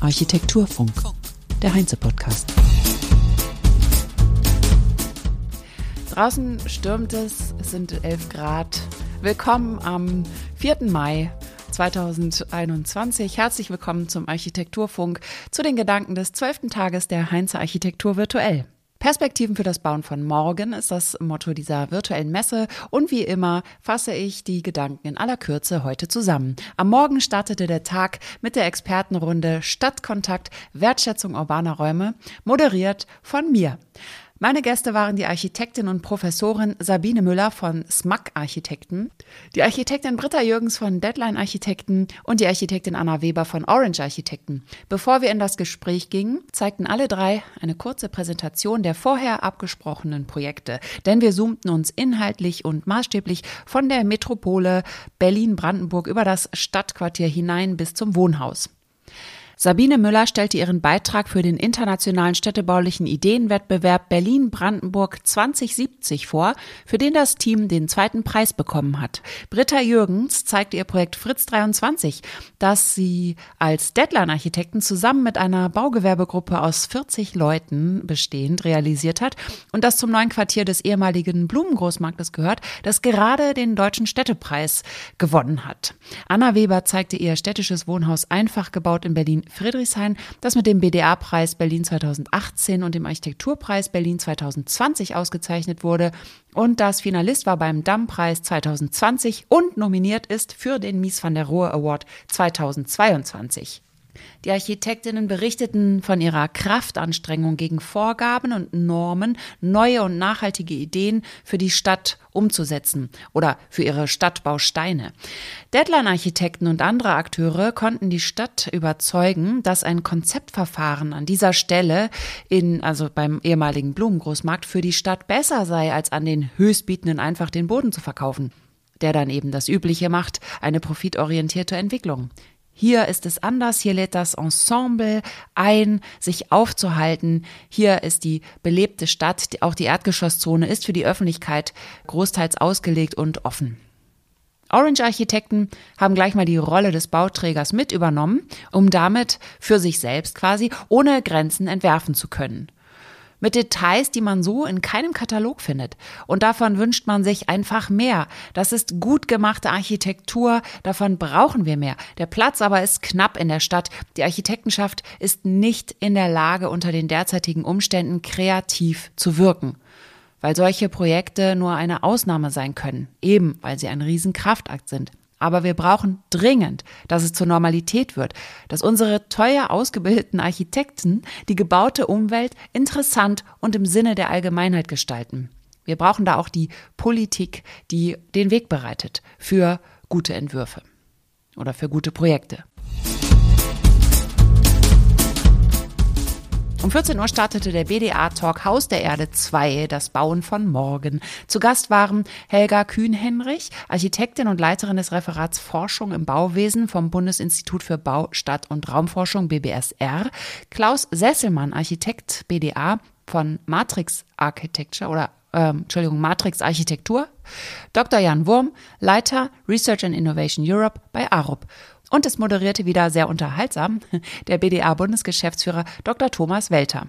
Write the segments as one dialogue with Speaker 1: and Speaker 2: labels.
Speaker 1: Architekturfunk, der Heinze-Podcast. Draußen stürmt es, es sind 11 Grad. Willkommen am 4. Mai 2021. Herzlich willkommen zum Architekturfunk, zu den Gedanken des 12. Tages der Heinze Architektur virtuell. Perspektiven für das Bauen von morgen ist das Motto dieser virtuellen Messe und wie immer fasse ich die Gedanken in aller Kürze heute zusammen. Am Morgen startete der Tag mit der Expertenrunde Stadtkontakt Wertschätzung urbaner Räume, moderiert von mir. Meine Gäste waren die Architektin und Professorin Sabine Müller von SMAC Architekten, die Architektin Britta Jürgens von Deadline Architekten und die Architektin Anna Weber von Orange Architekten. Bevor wir in das Gespräch gingen, zeigten alle drei eine kurze Präsentation der vorher abgesprochenen Projekte, denn wir zoomten uns inhaltlich und maßstäblich von der Metropole Berlin-Brandenburg über das Stadtquartier hinein bis zum Wohnhaus. Sabine Müller stellte ihren Beitrag für den internationalen städtebaulichen Ideenwettbewerb Berlin-Brandenburg 2070 vor, für den das Team den zweiten Preis bekommen hat. Britta Jürgens zeigte ihr Projekt Fritz 23, das sie als Deadline-Architekten zusammen mit einer Baugewerbegruppe aus 40 Leuten bestehend realisiert hat und das zum neuen Quartier des ehemaligen Blumengroßmarktes gehört, das gerade den Deutschen Städtepreis gewonnen hat. Anna Weber zeigte ihr städtisches Wohnhaus einfach gebaut in Berlin Friedrichshain, das mit dem BDA-Preis Berlin 2018 und dem Architekturpreis Berlin 2020 ausgezeichnet wurde und das Finalist war beim Damm-Preis 2020 und nominiert ist für den Mies van der Rohe Award 2022. Die Architektinnen berichteten von ihrer Kraftanstrengung gegen Vorgaben und Normen, neue und nachhaltige Ideen für die Stadt umzusetzen oder für ihre Stadtbausteine. Deadline-Architekten und andere Akteure konnten die Stadt überzeugen, dass ein Konzeptverfahren an dieser Stelle in, also beim ehemaligen Blumengroßmarkt für die Stadt besser sei, als an den Höchstbietenden einfach den Boden zu verkaufen der dann eben das Übliche macht, eine profitorientierte Entwicklung. Hier ist es anders, hier lädt das Ensemble ein, sich aufzuhalten. Hier ist die belebte Stadt, auch die Erdgeschosszone ist für die Öffentlichkeit großteils ausgelegt und offen. Orange Architekten haben gleich mal die Rolle des Bauträgers mit übernommen, um damit für sich selbst quasi ohne Grenzen entwerfen zu können mit Details, die man so in keinem Katalog findet. Und davon wünscht man sich einfach mehr. Das ist gut gemachte Architektur, davon brauchen wir mehr. Der Platz aber ist knapp in der Stadt. Die Architektenschaft ist nicht in der Lage, unter den derzeitigen Umständen kreativ zu wirken weil solche Projekte nur eine Ausnahme sein können, eben weil sie ein Riesenkraftakt sind. Aber wir brauchen dringend, dass es zur Normalität wird, dass unsere teuer ausgebildeten Architekten die gebaute Umwelt interessant und im Sinne der Allgemeinheit gestalten. Wir brauchen da auch die Politik, die den Weg bereitet für gute Entwürfe oder für gute Projekte. Um 14 Uhr startete der BDA-Talk Haus der Erde 2, das Bauen von morgen. Zu Gast waren Helga Kühn-Henrich, Architektin und Leiterin des Referats Forschung im Bauwesen vom Bundesinstitut für Bau, Stadt und Raumforschung BBSR, Klaus Sesselmann, Architekt BDA von Matrix Architecture oder ähm, Entschuldigung, Matrix Architektur, Dr. Jan Wurm, Leiter Research and Innovation Europe bei ARUP und es moderierte wieder sehr unterhaltsam der BDA-Bundesgeschäftsführer Dr. Thomas Welter.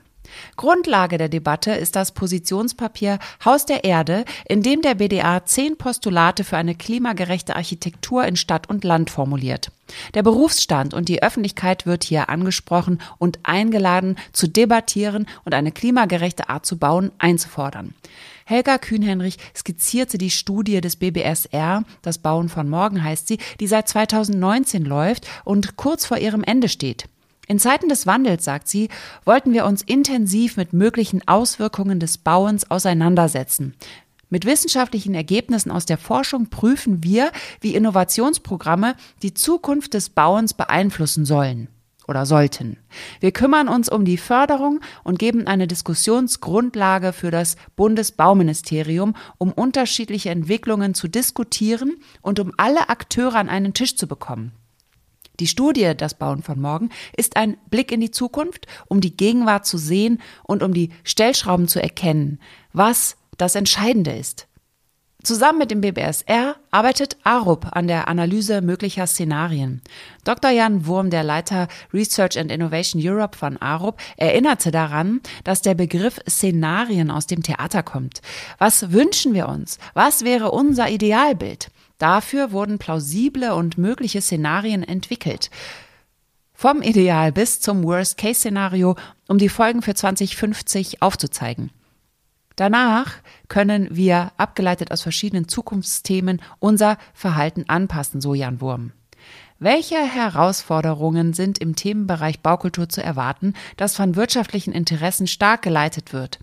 Speaker 1: Grundlage der Debatte ist das Positionspapier Haus der Erde, in dem der BDA zehn Postulate für eine klimagerechte Architektur in Stadt und Land formuliert. Der Berufsstand und die Öffentlichkeit wird hier angesprochen und eingeladen, zu debattieren und eine klimagerechte Art zu bauen einzufordern. Helga Kühnhenrich skizzierte die Studie des BBSR, das Bauen von Morgen heißt sie, die seit 2019 läuft und kurz vor ihrem Ende steht. In Zeiten des Wandels, sagt sie, wollten wir uns intensiv mit möglichen Auswirkungen des Bauens auseinandersetzen. Mit wissenschaftlichen Ergebnissen aus der Forschung prüfen wir, wie Innovationsprogramme die Zukunft des Bauens beeinflussen sollen oder sollten. Wir kümmern uns um die Förderung und geben eine Diskussionsgrundlage für das Bundesbauministerium, um unterschiedliche Entwicklungen zu diskutieren und um alle Akteure an einen Tisch zu bekommen. Die Studie Das Bauen von morgen ist ein Blick in die Zukunft, um die Gegenwart zu sehen und um die Stellschrauben zu erkennen, was das Entscheidende ist. Zusammen mit dem BBSR arbeitet ARUP an der Analyse möglicher Szenarien. Dr. Jan Wurm, der Leiter Research and Innovation Europe von ARUP, erinnerte daran, dass der Begriff Szenarien aus dem Theater kommt. Was wünschen wir uns? Was wäre unser Idealbild? Dafür wurden plausible und mögliche Szenarien entwickelt. Vom Ideal bis zum Worst-Case-Szenario, um die Folgen für 2050 aufzuzeigen. Danach können wir, abgeleitet aus verschiedenen Zukunftsthemen, unser Verhalten anpassen, so Jan Wurm. Welche Herausforderungen sind im Themenbereich Baukultur zu erwarten, das von wirtschaftlichen Interessen stark geleitet wird?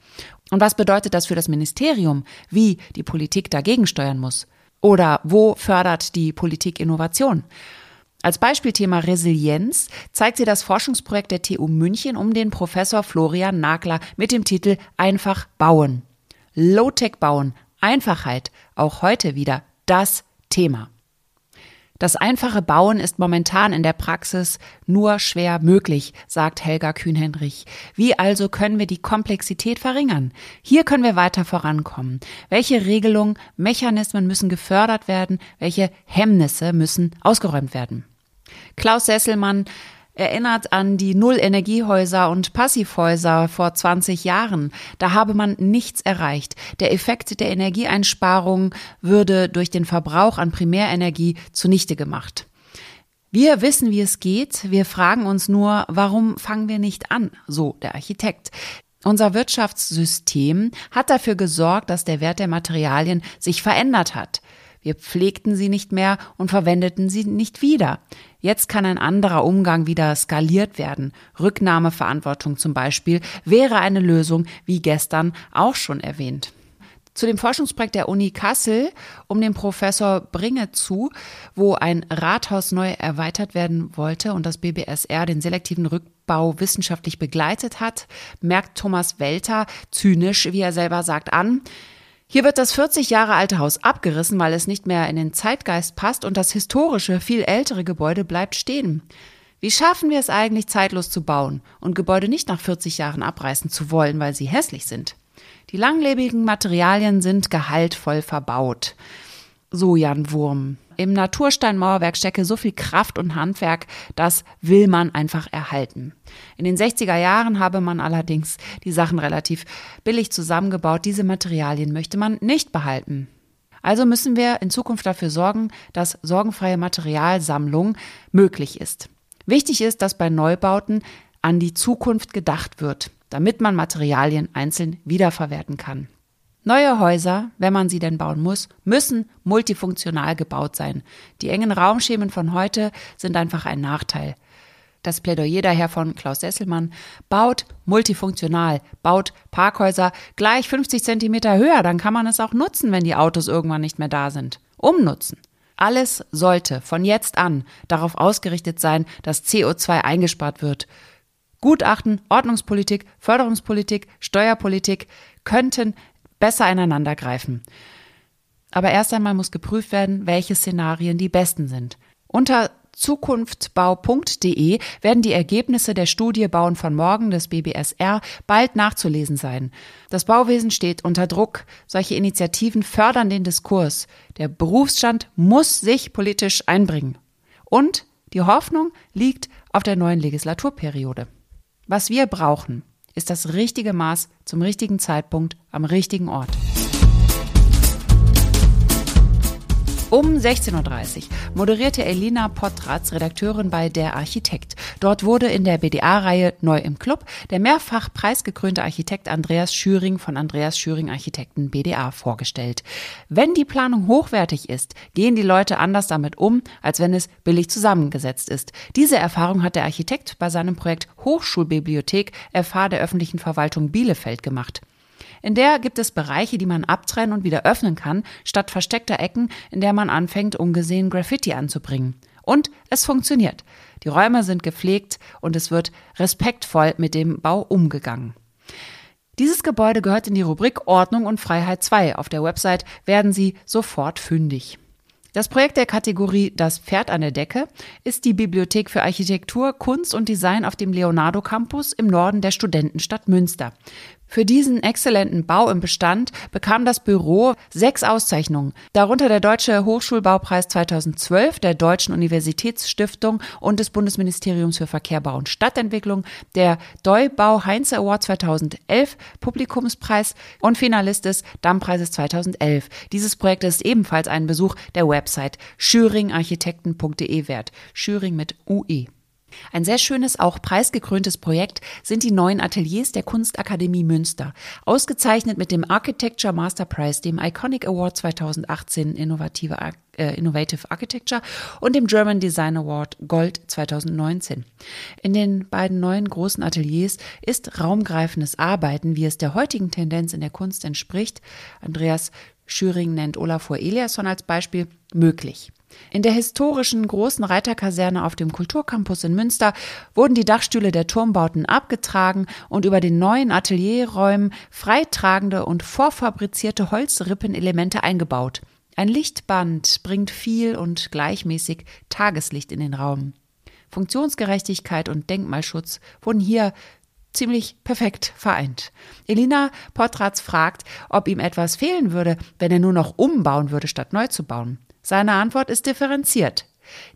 Speaker 1: Und was bedeutet das für das Ministerium, wie die Politik dagegen steuern muss? Oder wo fördert die Politik Innovation? Als Beispielthema Resilienz zeigt sie das Forschungsprojekt der TU München um den Professor Florian Nagler mit dem Titel Einfach bauen. Low-Tech bauen, Einfachheit, auch heute wieder das Thema. Das einfache Bauen ist momentan in der Praxis nur schwer möglich, sagt Helga Kühnhendrich. Wie also können wir die Komplexität verringern? Hier können wir weiter vorankommen. Welche Regelungen, Mechanismen müssen gefördert werden? Welche Hemmnisse müssen ausgeräumt werden? Klaus Sesselmann erinnert an die Null-Energiehäuser und Passivhäuser vor 20 Jahren. Da habe man nichts erreicht. Der Effekt der Energieeinsparung würde durch den Verbrauch an Primärenergie zunichte gemacht. Wir wissen, wie es geht. Wir fragen uns nur, warum fangen wir nicht an? So der Architekt. Unser Wirtschaftssystem hat dafür gesorgt, dass der Wert der Materialien sich verändert hat. Wir pflegten sie nicht mehr und verwendeten sie nicht wieder. Jetzt kann ein anderer Umgang wieder skaliert werden. Rücknahmeverantwortung zum Beispiel wäre eine Lösung, wie gestern auch schon erwähnt. Zu dem Forschungsprojekt der Uni Kassel um den Professor Bringe zu, wo ein Rathaus neu erweitert werden wollte und das BBSR den selektiven Rückbau wissenschaftlich begleitet hat, merkt Thomas Welter zynisch, wie er selber sagt, an, hier wird das 40 Jahre alte Haus abgerissen, weil es nicht mehr in den Zeitgeist passt und das historische, viel ältere Gebäude bleibt stehen. Wie schaffen wir es eigentlich, zeitlos zu bauen und Gebäude nicht nach 40 Jahren abreißen zu wollen, weil sie hässlich sind? Die langlebigen Materialien sind gehaltvoll verbaut. So Jan Wurm. Im Natursteinmauerwerk stecke so viel Kraft und Handwerk, das will man einfach erhalten. In den 60er Jahren habe man allerdings die Sachen relativ billig zusammengebaut. Diese Materialien möchte man nicht behalten. Also müssen wir in Zukunft dafür sorgen, dass sorgenfreie Materialsammlung möglich ist. Wichtig ist, dass bei Neubauten an die Zukunft gedacht wird, damit man Materialien einzeln wiederverwerten kann. Neue Häuser, wenn man sie denn bauen muss, müssen multifunktional gebaut sein. Die engen Raumschemen von heute sind einfach ein Nachteil. Das Plädoyer daher von Klaus Sesselmann baut multifunktional, baut Parkhäuser gleich 50 Zentimeter höher, dann kann man es auch nutzen, wenn die Autos irgendwann nicht mehr da sind. Umnutzen. Alles sollte von jetzt an darauf ausgerichtet sein, dass CO2 eingespart wird. Gutachten, Ordnungspolitik, Förderungspolitik, Steuerpolitik könnten besser ineinander greifen. Aber erst einmal muss geprüft werden, welche Szenarien die besten sind. Unter zukunftbau.de werden die Ergebnisse der Studie Bauen von Morgen des BBSR bald nachzulesen sein. Das Bauwesen steht unter Druck. Solche Initiativen fördern den Diskurs. Der Berufsstand muss sich politisch einbringen. Und die Hoffnung liegt auf der neuen Legislaturperiode. Was wir brauchen, ist das richtige Maß zum richtigen Zeitpunkt am richtigen Ort. Um 16.30 Uhr moderierte Elina Potratz, Redakteurin bei Der Architekt. Dort wurde in der BDA-Reihe Neu im Club der mehrfach preisgekrönte Architekt Andreas Schüring von Andreas Schüring Architekten BDA vorgestellt. Wenn die Planung hochwertig ist, gehen die Leute anders damit um, als wenn es billig zusammengesetzt ist. Diese Erfahrung hat der Architekt bei seinem Projekt Hochschulbibliothek FH der öffentlichen Verwaltung Bielefeld gemacht. In der gibt es Bereiche, die man abtrennen und wieder öffnen kann, statt versteckter Ecken, in der man anfängt, ungesehen Graffiti anzubringen. Und es funktioniert. Die Räume sind gepflegt und es wird respektvoll mit dem Bau umgegangen. Dieses Gebäude gehört in die Rubrik Ordnung und Freiheit 2. Auf der Website werden Sie sofort fündig. Das Projekt der Kategorie Das Pferd an der Decke ist die Bibliothek für Architektur, Kunst und Design auf dem Leonardo Campus im Norden der Studentenstadt Münster. Für diesen exzellenten Bau im Bestand bekam das Büro sechs Auszeichnungen, darunter der Deutsche Hochschulbaupreis 2012 der Deutschen Universitätsstiftung und des Bundesministeriums für Verkehr, Bau und Stadtentwicklung, der Deubau Heinze Award 2011, Publikumspreis und Finalist des Dammpreises 2011. Dieses Projekt ist ebenfalls einen Besuch der Website schüringarchitekten.de wert. Schüring mit UE. Ein sehr schönes, auch preisgekröntes Projekt sind die neuen Ateliers der Kunstakademie Münster, ausgezeichnet mit dem Architecture Master Prize, dem Iconic Award 2018 Innovative, äh, Innovative Architecture und dem German Design Award Gold 2019. In den beiden neuen großen Ateliers ist raumgreifendes Arbeiten, wie es der heutigen Tendenz in der Kunst entspricht, Andreas Schüring nennt Olafur Eliasson als Beispiel, möglich. In der historischen großen Reiterkaserne auf dem Kulturcampus in Münster wurden die Dachstühle der Turmbauten abgetragen und über den neuen Atelierräumen freitragende und vorfabrizierte Holzrippenelemente eingebaut. Ein Lichtband bringt viel und gleichmäßig Tageslicht in den Raum. Funktionsgerechtigkeit und Denkmalschutz wurden hier ziemlich perfekt vereint. Elina Potratz fragt, ob ihm etwas fehlen würde, wenn er nur noch umbauen würde, statt neu zu bauen. Seine Antwort ist differenziert.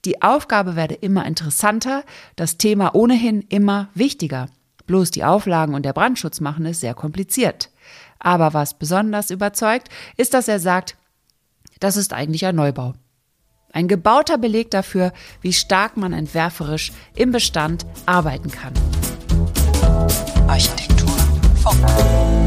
Speaker 1: Die Aufgabe werde immer interessanter, das Thema ohnehin immer wichtiger. Bloß die Auflagen und der Brandschutz machen es sehr kompliziert. Aber was besonders überzeugt, ist, dass er sagt, das ist eigentlich ein Neubau. Ein gebauter Beleg dafür, wie stark man entwerferisch im Bestand arbeiten kann. Architektur. Funk.